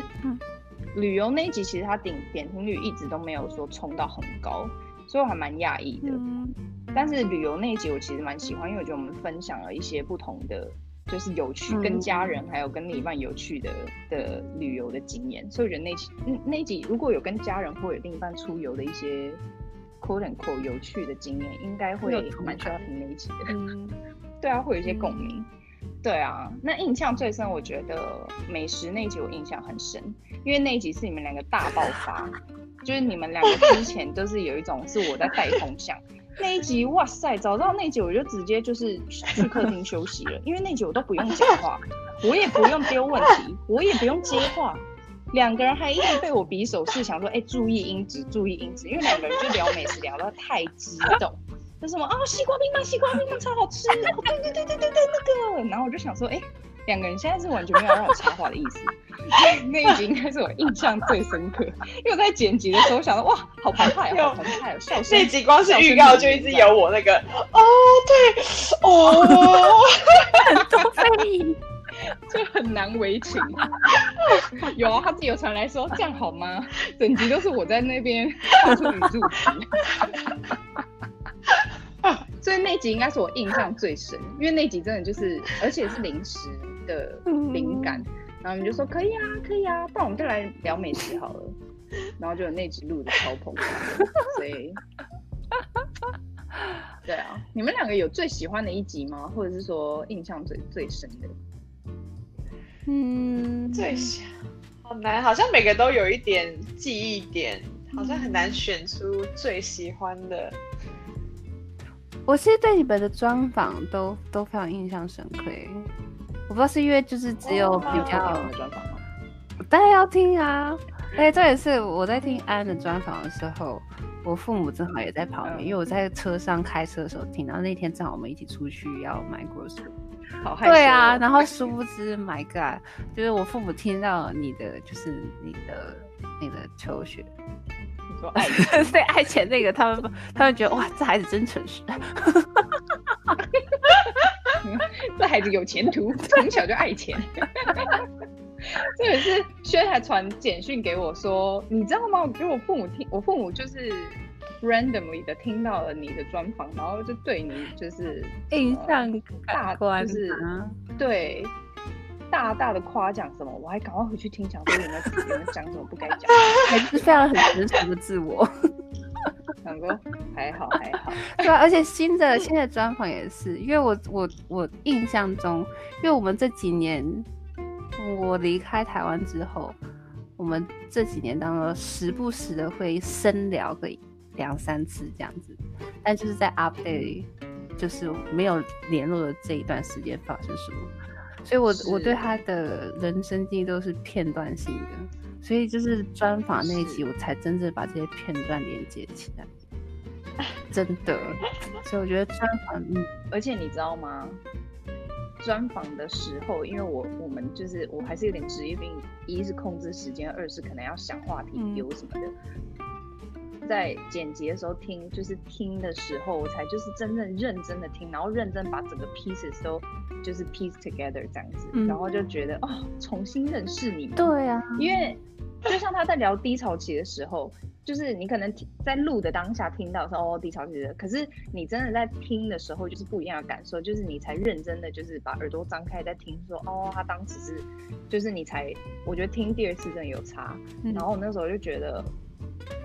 旅游那一集其实它点点听率一直都没有说冲到很高，所以我还蛮讶异的。嗯，但是旅游那一集我其实蛮喜欢，因为我觉得我们分享了一些不同的，就是有趣跟家人还有跟另一半有趣的的旅游的经验，所以我觉得那集那一集如果有跟家人或者另一半出游的一些 quote unquote 有趣的经验，应该会蛮需要听那一集的。嗯对啊，会有一些共鸣。嗯、对啊，那印象最深，我觉得美食那集我印象很深，因为那一集是你们两个大爆发，就是你们两个之前都是有一种是我在带风向。那一集哇塞，早知道那一集我就直接就是去客厅休息了，因为那集我都不用讲话，我也不用丢问题，我也不用接话，两个人还一直被我比手势，想说哎注意音质，注意音质，因为两个人就聊美食聊得太激动。就什么啊，西瓜冰棒，西瓜冰棒超好吃！对对对对对对，那个。然后我就想说，哎，两个人现在是完全没有让我插话的意思。那一集应该是我印象最深刻，因为我在剪辑的时候想到，哇，好澎湃哦，好澎湃哦，笑声。那集光是预告就一直有我那个，哦，对，哦，对，就很难为情。有啊，他自己有传来说，这样好吗？整集都是我在那边发出语助词。所以那集应该是我印象最深，因为那集真的就是，而且是临时的灵感，然后我们就说可以啊，可以啊，不然我们就来聊美食好了。然后就有那集录的超澎湃，所以，对啊，你们两个有最喜欢的一集吗？或者是说印象最最深的？嗯，最喜好难，好像每个都有一点记忆点，好像很难选出最喜欢的。我其实对你们的专访都都非常印象深刻，我不知道是因为就是只有比较的专访吗？当然要听啊！哎，这也是我在听安的专访的时候，我父母正好也在旁边，因为我在车上开车的时候听，然后那天正好我们一起出去要买 grocery，好害羞。对啊，然后殊不知，My God，就是我父母听到你的就是你的你的求学。爱对爱钱那个，他们他们觉得哇，这孩子真诚实，这孩子有前途，从小就爱钱。这也是轩还传简讯给我说，你知道吗？我给我父母听，我父母就是 randomly 的听到了你的专访，然后就对你就是印象大观，就是对。大大的夸奖什么，我还赶快回去听，讲说有没有有没有讲什么不该讲，还是非常很真实的自我。想说还好还好，对啊，而且新的新的专访也是，因为我我我印象中，因为我们这几年我离开台湾之后，我们这几年当中时不时的会深聊个两三次这样子，但就是在 update，就是没有联络的这一段时间发生什么。所以我，我我对他的人生经历都是片段性的，所以就是专访那一集，我才真正把这些片段连接起来。真的，所以我觉得专访，嗯，而且你知道吗？专访的时候，因为我我们就是我还是有点职业病，一是控制时间，二是可能要想话题丢什么的。嗯在剪辑的时候听，就是听的时候，我才就是真正认真的听，然后认真把整个 pieces 都就是 piece together 这样子，嗯、然后就觉得哦，重新认识你。对啊，因为就像他在聊低潮期的时候，就是你可能在录的当下听到说哦低潮期的，可是你真的在听的时候，就是不一样的感受，就是你才认真的就是把耳朵张开在听说，哦他当时是，就是你才我觉得听第二次真的有差，嗯、然后我那时候就觉得。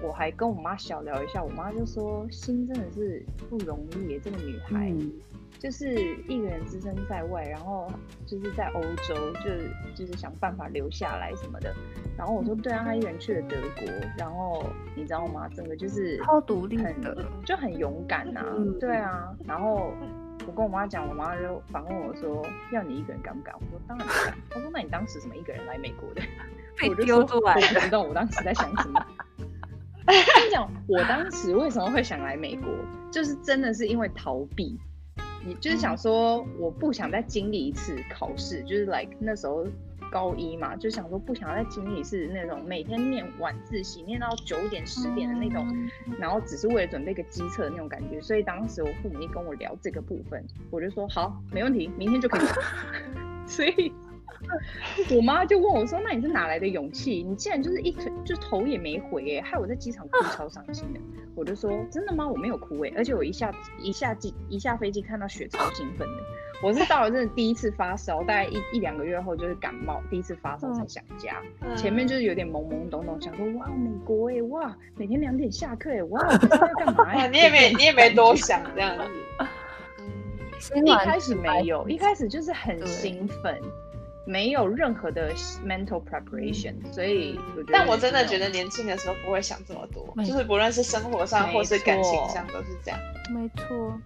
我还跟我妈小聊一下，我妈就说：“心真的是不容易耶，这个女孩，嗯、就是一个人只身在外，然后就是在欧洲，就就是想办法留下来什么的。”然后我说：“对啊，她一个人去了德国，然后你知道吗？整个就是超独立的，就很勇敢呐、啊。嗯”对啊，然后我跟我妈讲，我妈就反问我说：“要你一个人敢不敢？”我说：“当然不敢。”她说：“那你当时怎么一个人来美国的？” 我就说：“我不知道我当时在想什么。”我跟你讲，我当时为什么会想来美国，就是真的是因为逃避，你就是想说，我不想再经历一次考试，就是 like 那时候高一嘛，就想说不想再经历一次那种每天念晚自习念到九点十点的那种，然后只是为了准备个机测的那种感觉。所以当时我父母一跟我聊这个部分，我就说好，没问题，明天就可以。所以。我妈就问我说：“那你是哪来的勇气？你竟然就是一腿就头也没回哎，害我在机场哭超伤心的。”我就说：“真的吗？我没有哭哎，而且我一下一下机一下飞机看到雪超兴奋的。我是到了真的第一次发烧，大概一一两个月后就是感冒，第一次发烧才想家。前面就是有点懵懵懂懂，想说哇美国哎哇，每天两点下课哎哇，我在干嘛呀？你也没你也没多想这样子。嗯，一开始没有，一开始就是很兴奋。”没有任何的 mental preparation，所以我觉得，但我真的觉得年轻的时候不会想这么多，就是不论是生活上或是感情上都是这样。没错，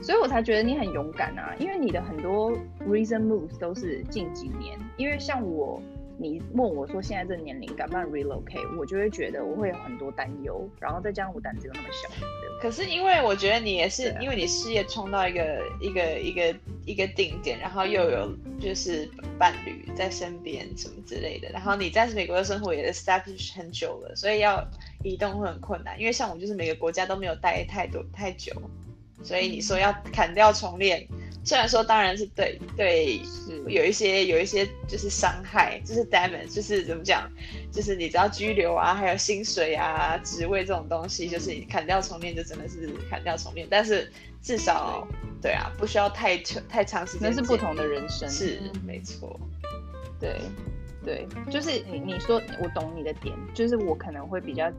所以我才觉得你很勇敢啊，因为你的很多 recent moves 都是近几年，因为像我。你问我说现在这年龄敢不敢 relocate，我就会觉得我会有很多担忧，然后再加上我胆子又那么小。可是因为我觉得你也是，啊、因为你事业冲到一个一个一个一个顶点，然后又有就是伴侣在身边什么之类的，然后你在美国的生活也 establish 很久了，所以要移动会很困难。因为像我就是每个国家都没有待太多太久，所以你说要砍掉重练。虽然说当然是对对，是有一些有一些就是伤害，就是 damage，就是怎么讲，就是你知道拘留啊，还有薪水啊、职位这种东西，就是你砍掉重练就真的是砍掉重练，但是至少对，啊，不需要太长太长时间。那是不同的人生，是没错。对对，就是你你说我懂你的点，就是我可能会比较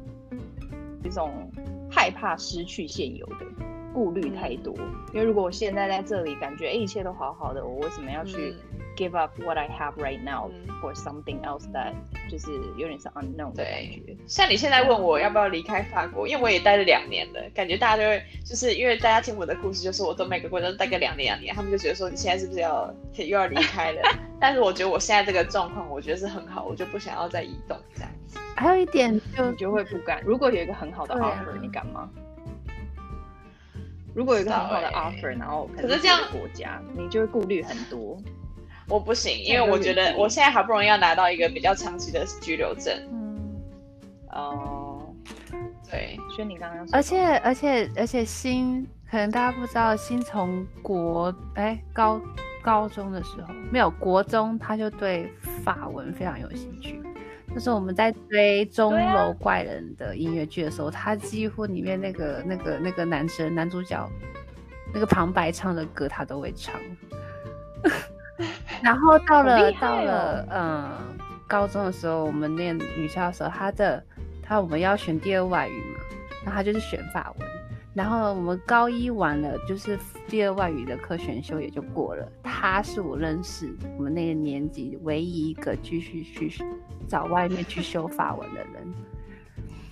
这种害怕失去现有的。顾虑太多，因为如果我现在在这里，感觉哎一切都好好的，我为什么要去 give up what I have right now for something else that 就是有点是 unknown 的感觉。像你现在问我要不要离开法国，因为我也待了两年了，感觉大家就会就是因为大家听我的故事，就是我都每个国家都待个两年两年，他们就觉得说你现在是不是要又要离开了？但是我觉得我现在这个状况，我觉得是很好，我就不想要再移动这样子。还有一点就你就会不敢，如果有一个很好的 offer，、啊、你敢吗？如果有一个很好的 offer，、欸、然后可是这样国家，你就会顾虑很多。我不行，因为我觉得我现在好不容易要拿到一个比较长期的居留证。嗯，哦，对，所以你刚刚而且而且而且新可能大家不知道，新从国哎高高中的时候没有国中，他就对法文非常有兴趣。就是我们在追《钟楼怪人》的音乐剧的时候，啊、他几乎里面那个那个那个男生男主角那个旁白唱的歌，他都会唱。然后到了、哦、到了嗯高中的时候，我们念女校的时候，他的他我们要选第二外语嘛，那他就是选法文。然后我们高一完了，就是第二外语的课选修也就过了。他是我认识我们那个年级唯一一个继续去找外面去修法文的人，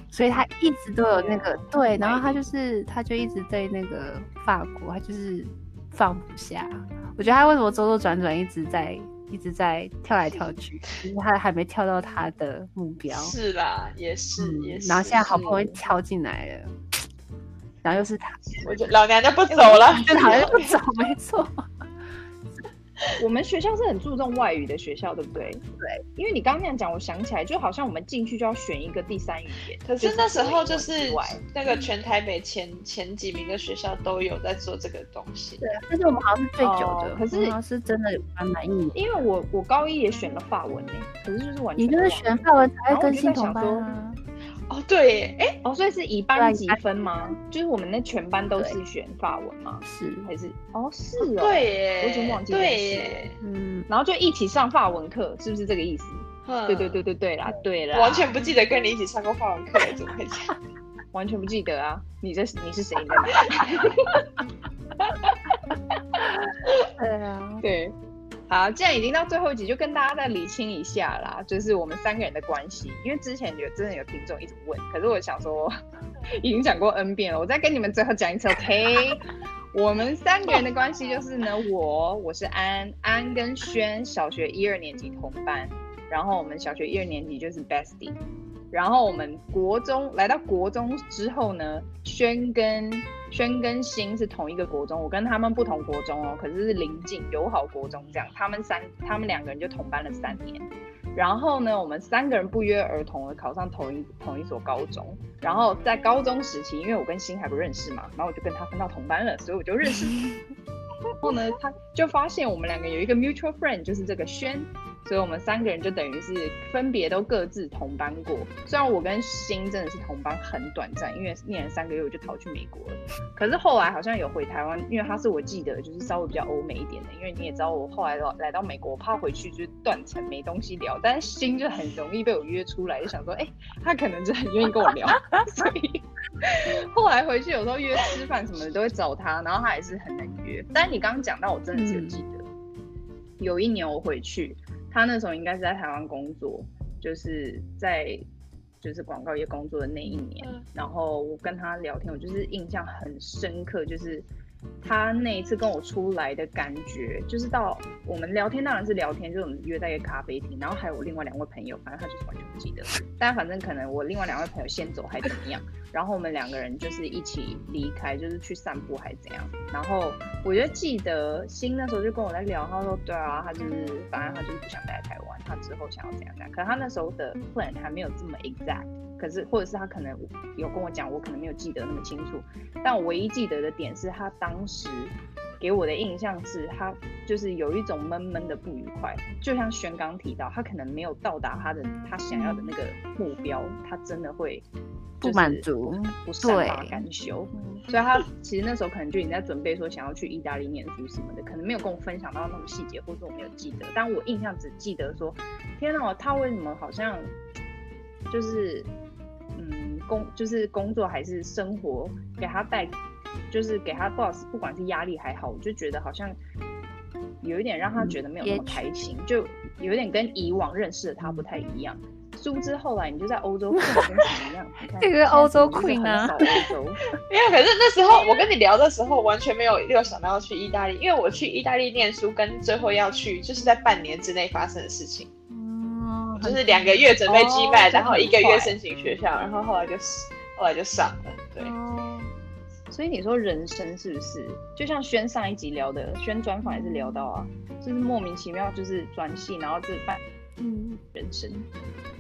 所以他一直都有那个对。然后他就是他就一直对那个法国，他就是放不下。我觉得他为什么周周转转一直在一直在跳来跳去，就是他还没跳到他的目标。是啦，也是、嗯、也是。然后现在好不容易跳进来了。然后又是他，我就老娘就不走了，就好像不走，没错。我们学校是很注重外语的学校，对不对？对，因为你刚刚那样讲，我想起来，就好像我们进去就要选一个第三语言。可是那时候就是那个全台北前前几名的学校都有在做这个东西。对，但是我们好像是最久的，可是是真的蛮满意。因为我我高一也选了法文呢，可是就是完全你就是选法文才会跟新同班啊。哦，对，哎，哦，所以是以班级分吗？就是我们那全班都是选法文吗？是还是？哦，是哦，对耶，我已经忘记了。对耶，嗯，然后就一起上法文课，是不是这个意思？对对对对对啦，对啦。完全不记得跟你一起上过法文课，怎么会这样？完全不记得啊！你这是你是谁？你在哪？对啊，对。好，既然已经到最后一集，就跟大家再理清一下啦，就是我们三个人的关系。因为之前有真的有听众一直问，可是我想说，已经讲过 N 遍了，我再跟你们最后讲一次，OK？我们三个人的关系就是呢，我我是安安跟轩，小学一二年级同班，然后我们小学一二年级就是 bestie。然后我们国中来到国中之后呢，轩跟轩跟新是同一个国中，我跟他们不同国中哦，可是是邻近友好国中这样，他们三他们两个人就同班了三年。然后呢，我们三个人不约而同的考上同一同一所高中。然后在高中时期，因为我跟新还不认识嘛，然后我就跟他分到同班了，所以我就认识。然后呢，他就发现我们两个有一个 mutual friend，就是这个轩。所以我们三个人就等于是分别都各自同班过。虽然我跟新真的是同班很短暂，因为念了三个月我就逃去美国了。可是后来好像有回台湾，因为他是我记得就是稍微比较欧美一点的。因为你也知道我后来来到美国，我怕回去就是断层没东西聊。但是新就很容易被我约出来，就想说，哎、欸，他可能就很愿意跟我聊。所以后来回去有时候约吃饭什么的都会找他，然后他也是很能约。但是你刚刚讲到，我真的是有记得，嗯、有一年我回去。他那时候应该是在台湾工作，就是在就是广告业工作的那一年。然后我跟他聊天，我就是印象很深刻，就是他那一次跟我出来的感觉，就是到我们聊天当然是聊天，就是我们约在一个咖啡厅，然后还有我另外两位朋友，反正他就是完全不记得，但反正可能我另外两位朋友先走还怎么样。然后我们两个人就是一起离开，就是去散步还是怎样。然后我就记得新那时候就跟我在聊，他说对啊，他就是反正他就是不想待在台湾，他之后想要怎样怎样。可能他那时候的 plan 还没有这么 exact，可是或者是他可能有跟我讲，我可能没有记得那么清楚。但我唯一记得的点是他当时给我的印象是他就是有一种闷闷的不愉快，就像轩刚提到，他可能没有到达他的他想要的那个目标，他真的会。不满足，不善罢甘休，所以他其实那时候可能就已经在准备说想要去意大利念书什么的，可能没有跟我分享到那么细节，或者我没有记得，但我印象只记得说，天哪，他为什么好像就是嗯工就是工作还是生活给他带，就是给他 boss 不管是压力还好，我就觉得好像有一点让他觉得没有那么开心，就有点跟以往认识的他不太一样。殊不知后来你就在欧洲过得跟什么一样？这个欧洲 queen 啊，欧洲没有。可是那时候我跟你聊的时候，完全没有没有想到要去意大利，因为我去意大利念书跟最后要去，就是在半年之内发生的事情。嗯，就是两个月准备 GMAT，、哦、然后一个月申请学校，然后后来就后来就上了。对。哦、所以你说人生是不是就像轩上一集聊的，宣专访也是聊到啊，就是莫名其妙就是转系，然后这半。嗯，人生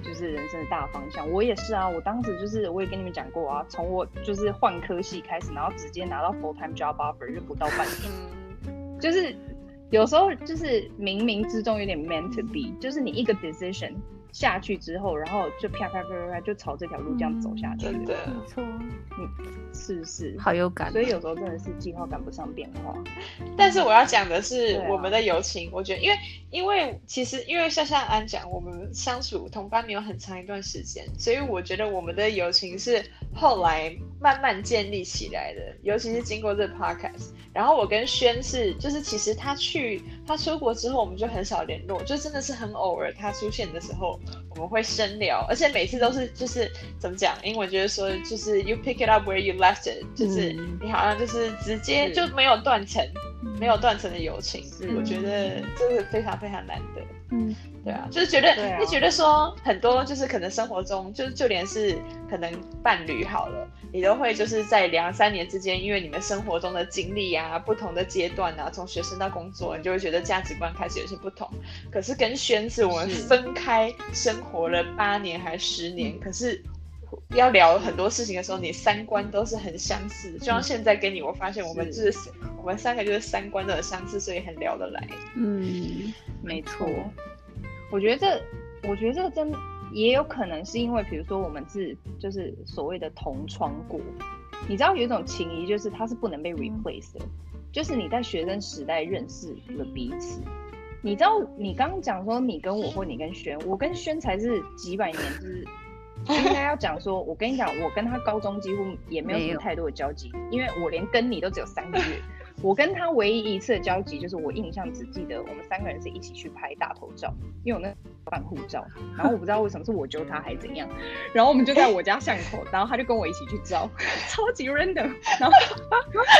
就是人生的大方向。我也是啊，我当时就是我也跟你们讲过啊，从我就是换科系开始，然后直接拿到 full time job offer 就不到半年。就是有时候就是冥冥之中有点 meant to be，就是你一个 decision。下去之后，然后就啪啪啪啪啪就朝这条路这样走下去。对，没错。嗯，是不是？好有感。所以有时候真的是计划赶不上变化。但是我要讲的是我们的友情，我觉得，因为因为其实因为像像安讲，我们相处同班没有很长一段时间，所以我觉得我们的友情是后来慢慢建立起来的，尤其是经过这个 podcast。然后我跟轩是，就是其实他去他出国之后，我们就很少联络，就真的是很偶尔他出现的时候。我们会深聊，而且每次都是就是怎么讲？英文就是说，就是 you pick it up where you left it，就是你好像就是直接就没有断层，没有断层的友情，我觉得这是非常非常难得。嗯，对啊，就是觉得就觉得说很多就是可能生活中就就连是可能伴侣好了，你都会就是在两三年之间，因为你们生活中的经历啊，不同的阶段啊，从学生到工作，你就会觉得价值观开始有些不同。可是跟轩子我们分开生活了八年还是十年，可是要聊很多事情的时候，你三观都是很相似。就像现在跟你，我发现我们就是我们三个就是三观都很相似，所以很聊得来。嗯。没错，我觉得这，我觉得这个真也有可能是因为，比如说我们是就是所谓的同窗过，你知道有一种情谊，就是它是不能被 replace 的，就是你在学生时代认识了彼此，你知道你刚刚讲说你跟我或你跟轩，我跟轩才是几百年，就是 应该要讲说，我跟你讲，我跟他高中几乎也没有什么太多的交集，因为我连跟你都只有三个月。我跟他唯一一次的交集，就是我印象只记得我们三个人是一起去拍大头照，因为我那办护照，然后我不知道为什么是我揪他还是怎样，然后我们就在我家巷口，然后他就跟我一起去照，超级 random，然后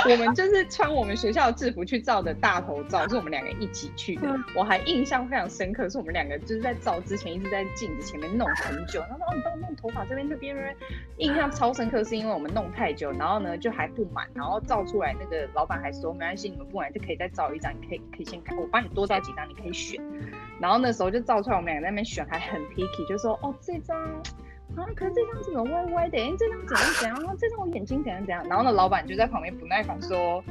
我们就是穿我们学校的制服去照的大头照，是我们两个一起去的，我还印象非常深刻，是我们两个就是在照之前一直在镜子前面弄很久，然后说哦，你帮我弄头发这边这边，印象超深刻，是因为我们弄太久，然后呢就还不满，然后照出来那个老板还说。没关系，你们不管就可以再照一张，你可以可以先看，我帮你多照几张，你可以选。然后那时候就照出来，我们两个在那边选，还很 picky，就说哦这张啊，可是这张怎么歪歪的？哎，这张怎样怎样？这张我眼睛怎样怎样？然后呢，老板就在旁边不耐烦说：“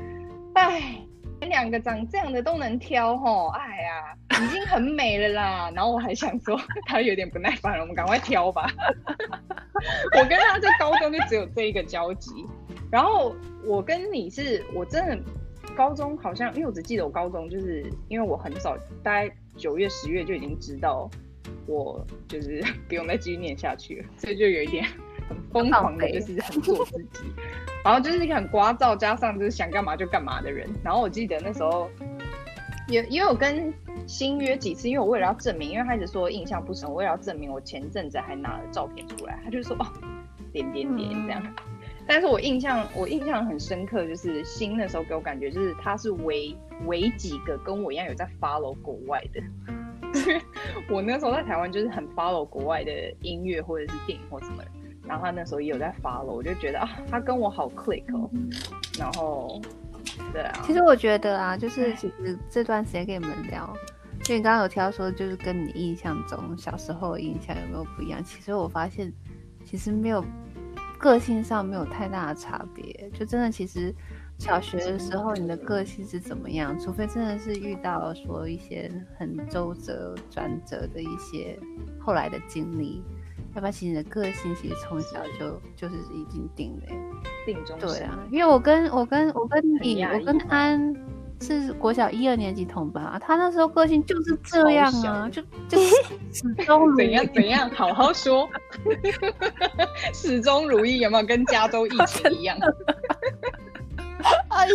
哎，两个长这样的都能挑吼？哎呀，已经很美了啦。”然后我还想说，他有点不耐烦了，我们赶快挑吧。我跟他在高中就只有这一个交集，然后我跟你是我真的。高中好像，因为我只记得我高中就是因为我很早，大概九月、十月就已经知道我就是不用再继续念下去了，所以就有一点很疯狂的，就是很做自己，然后就是一个很聒噪，加上就是想干嘛就干嘛的人。然后我记得那时候，也因为我跟新约几次，因为我为了要证明，因为他一直说印象不深，我为了要证明，我前阵子还拿了照片出来，他就说哦，点点点这样。但是我印象我印象很深刻，就是新那时候给我感觉就是他是唯唯几个跟我一样有在 follow 国外的，我那时候在台湾就是很 follow 国外的音乐或者是电影或什么的，然后他那时候也有在 follow，我就觉得啊，他跟我好 click 哦，然后对啊，其实我觉得啊，就是其实这段时间跟你们聊，因为你刚刚有提到说就是跟你印象中小时候的印象有没有不一样？其实我发现其实没有。个性上没有太大的差别，就真的其实小学的时候你的个性是怎么样，除非真的是遇到说一些很周折转折的一些后来的经历，要不然其实你的个性其实从小就就是已经定了，定中。对啊，因为我跟我跟我跟你我跟安是国小一二年级同班啊，他那时候个性就是这样啊，就就始终 怎样怎样，好好说，始终如一，有没有跟加州疫情一样？哎呀，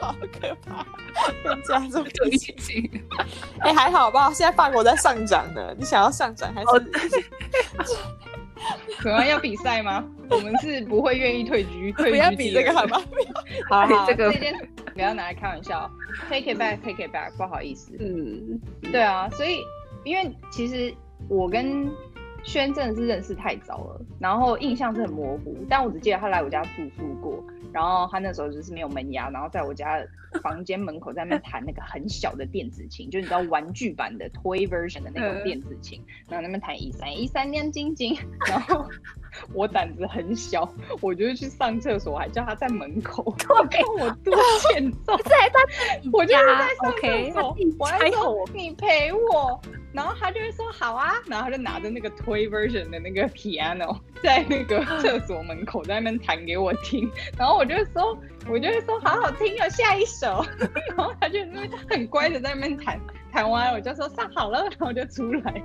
好可怕，跟加这么疫情。哎，还好吧，现在法国在上涨呢，你想要上涨还是？哦可能要比赛吗？我们是不会愿意退居，退居。不要比这个好吗？好好，这个这件不要拿来开玩笑。Take it back, take it back，不好意思。嗯，对啊，所以因为其实我跟轩真的是认识太早了，然后印象是很模糊，但我只记得他来我家住宿过。然后他那时候就是没有门牙，然后在我家房间门口在那边弹那个很小的电子琴，就你知道玩具版的 toy version 的那种电子琴，然后那边弹一三一三亮晶晶。然后我胆子很小，我就去上厕所，还叫他在门口看我多欠揍。这还在我就是在上厕所，我还说你陪我，然后他就会说好啊，然后他就拿着那个 toy version 的那个 piano 在那个 厕所门口在那边弹给我听，然后我。我就说，我就会说，好好听哦，下一首。然后他就因为他很乖的在那边弹，弹完我就说上好了，然后就出来。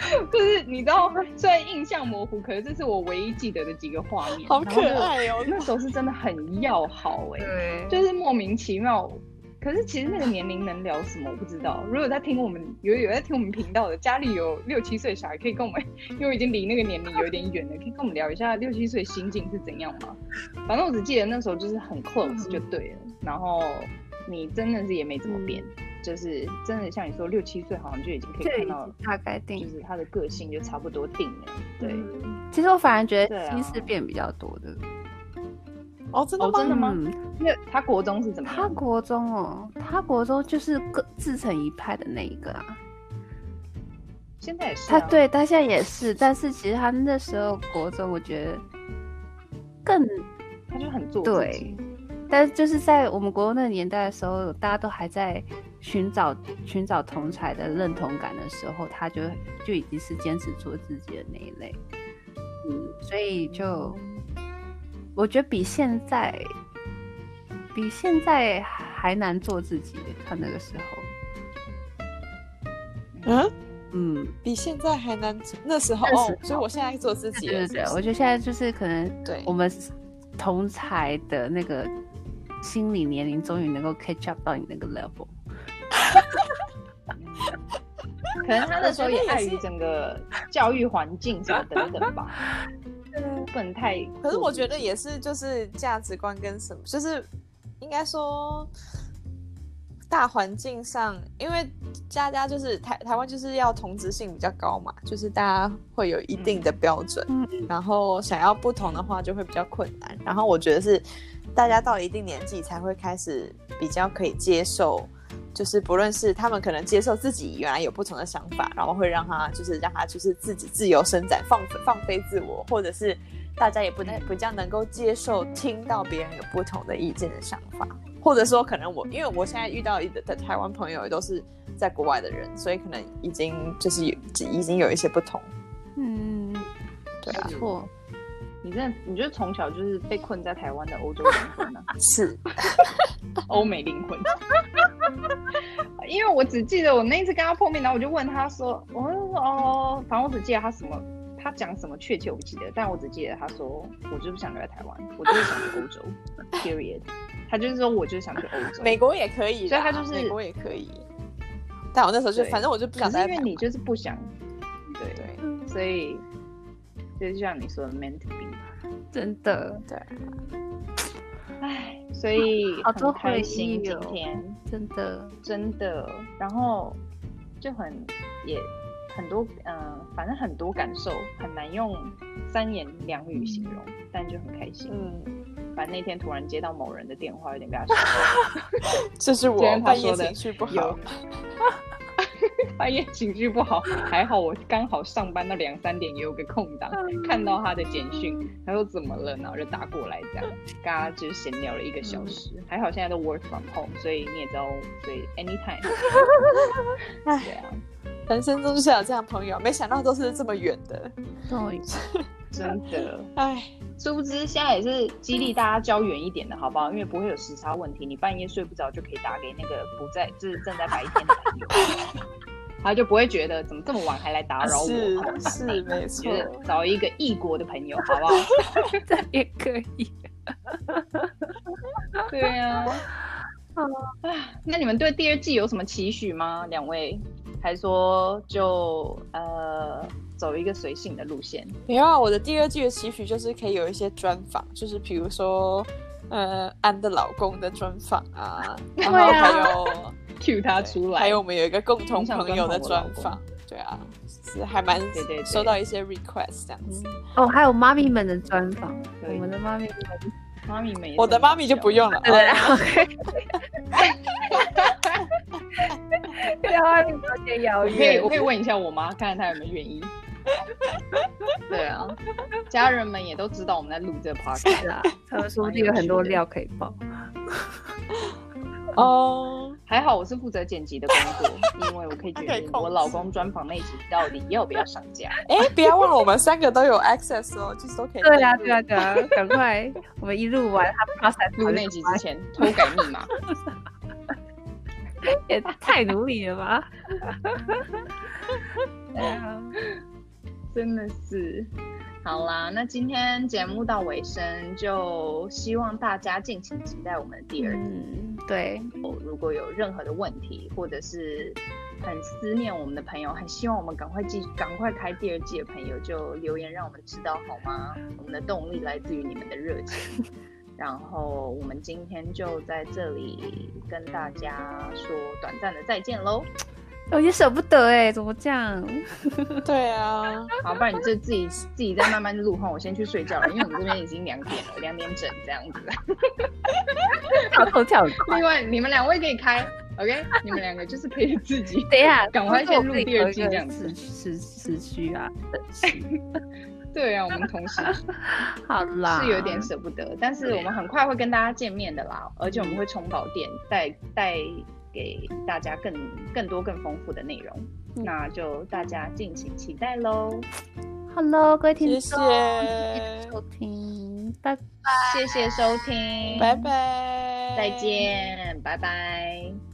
就是你知道，虽然印象模糊，可是这是我唯一记得的几个画面。好可爱哦，那时候是真的很要好哎、欸，对就是莫名其妙。可是其实那个年龄能聊什么我不知道。如果在听我们有有在听我们频道的，家里有六七岁小孩，可以跟我们，因为已经离那个年龄有点远了，可以跟我们聊一下六七岁心境是怎样吗？反正我只记得那时候就是很 close 就对了。嗯、然后你真的是也没怎么变，嗯、就是真的像你说六七岁好像就已经可以看到大概定，就是他的个性就差不多定了。对，其实我反而觉得心思变比较多的。哦，真的吗？哦、真的吗？那、嗯、他国中是怎么样？他国中哦，他国中就是各自成一派的那一个啊。现在也是、啊。他对，他现在也是，但是其实他那时候国中，我觉得更，他就很做对。但是就是在我们国中那个年代的时候，大家都还在寻找寻找同才的认同感的时候，他就就已经是坚持做自己的那一类。嗯，所以就。我觉得比现在比现在还难做自己。他那个时候，嗯嗯，比现在还难。那时候，哦，所以我现在做自己。对对对，我觉得现在就是可能，对我们同才的那个心理年龄，终于能够 catch up 到你那个 level。可能他那时候也碍于整个教育环境什么等等吧。不能太，可是我觉得也是，就是价值观跟什么，就是应该说大环境上，因为家家就是台台湾就是要同质性比较高嘛，就是大家会有一定的标准，嗯、然后想要不同的话就会比较困难。然后我觉得是大家到了一定年纪才会开始比较可以接受。就是不论是他们可能接受自己原来有不同的想法，然后会让他就是让他就是自己自由伸展、放放飞自我，或者是大家也不太比较能够接受听到别人有不同的意见的想法，或者说可能我因为我现在遇到的的台湾朋友也都是在国外的人，所以可能已经就是有已经有一些不同。嗯，对啊，错。你这你觉得从小就是被困在台湾的欧洲灵魂呢？是，欧美灵魂。因为我只记得我那一次跟他碰面，然后我就问他说：“我就说哦，反正我只记得他什么，他讲什么确切我不记得，但我只记得他说我就不想留在台湾，我就是想去欧洲。”Period。他就是说我就是想去欧洲，美国也可以，所以他就是美国也可以。但我那时候就反正我就不想在，因为你就是不想，对对，对所以。就是像你说的，meant to be，真的对。唉，所以很开心今天，真的真的。然后就很也很多，嗯、呃，反正很多感受很难用三言两语形容，嗯、但就很开心。嗯，反正那天突然接到某人的电话，有点被他吓到。这是我半夜情绪不好。半夜情绪不好，还好我刚好上班到两三点也有个空档，看到他的简讯，他说怎么了，然后就打过来，这样，跟他就是闲聊了一个小时。嗯、还好现在都 work from home，所以你也知道，所以 anytime。对啊，人生中就是有这样朋友，没想到都是这么远的，对，真的，哎，殊不知现在也是激励大家交远一点的，好不好？因为不会有时差问题，你半夜睡不着就可以打给那个不在，就是正在白天的朋友。他就不会觉得怎么这么晚还来打扰我，是是没错，找一个异国的朋友，好不好？这也可以。对呀、啊，啊，那你们对第二季有什么期许吗？两位，还说就呃走一个随性的路线？没有啊，我的第二季的期许就是可以有一些专访，就是比如说呃安的老公的专访啊，然后还有 cue 他出来，还有我们有一个共同朋友的专访，对啊，是还蛮对对收到一些 request 这样子。哦，还有妈咪们的专访，我们的妈咪们。妈咪没，我的妈咪就不用了。对，OK。可以，我可以问一下我妈，看看她有没有愿意。对啊，家人们也都知道我们在录这个 podcast 啊，他们说不定有很多料可以爆。哦，还好我是负责剪辑的工作，因为我可以决定我老公专访那集到底要不要上架。哎，不要忘了，我们三个都有 access 哦，就是都可以。对啊，对啊，对啊，赶快，我们一录完，他 process 录那集之前偷改密码，也太努力了吧？对啊，真的是。好啦，那今天节目到尾声，就希望大家敬请期待我们的第二季。嗯，对，如果有任何的问题，或者是很思念我们的朋友，很希望我们赶快继赶快开第二季的朋友，就留言让我们知道好吗？我们的动力来自于你们的热情。然后我们今天就在这里跟大家说短暂的再见喽。有点舍不得哎，怎么这样？对啊，好，不然你就自己自己再慢慢录哈，我先去睡觉了，因为我们这边已经两点了，两点整这样子。跳头跳快。另外，你们两位可以开，OK？你们两个就是可以自己。等一下，赶快先录第二季这样子。时时区啊，对啊，我们同时。好啦。是有点舍不得，但是我们很快会跟大家见面的啦，而且我们会充饱电，带带。给大家更更多更丰富的内容，嗯、那就大家敬请期待喽。Hello，各位听众，谢谢收听，拜拜。谢谢收听，拜拜，再见，拜拜。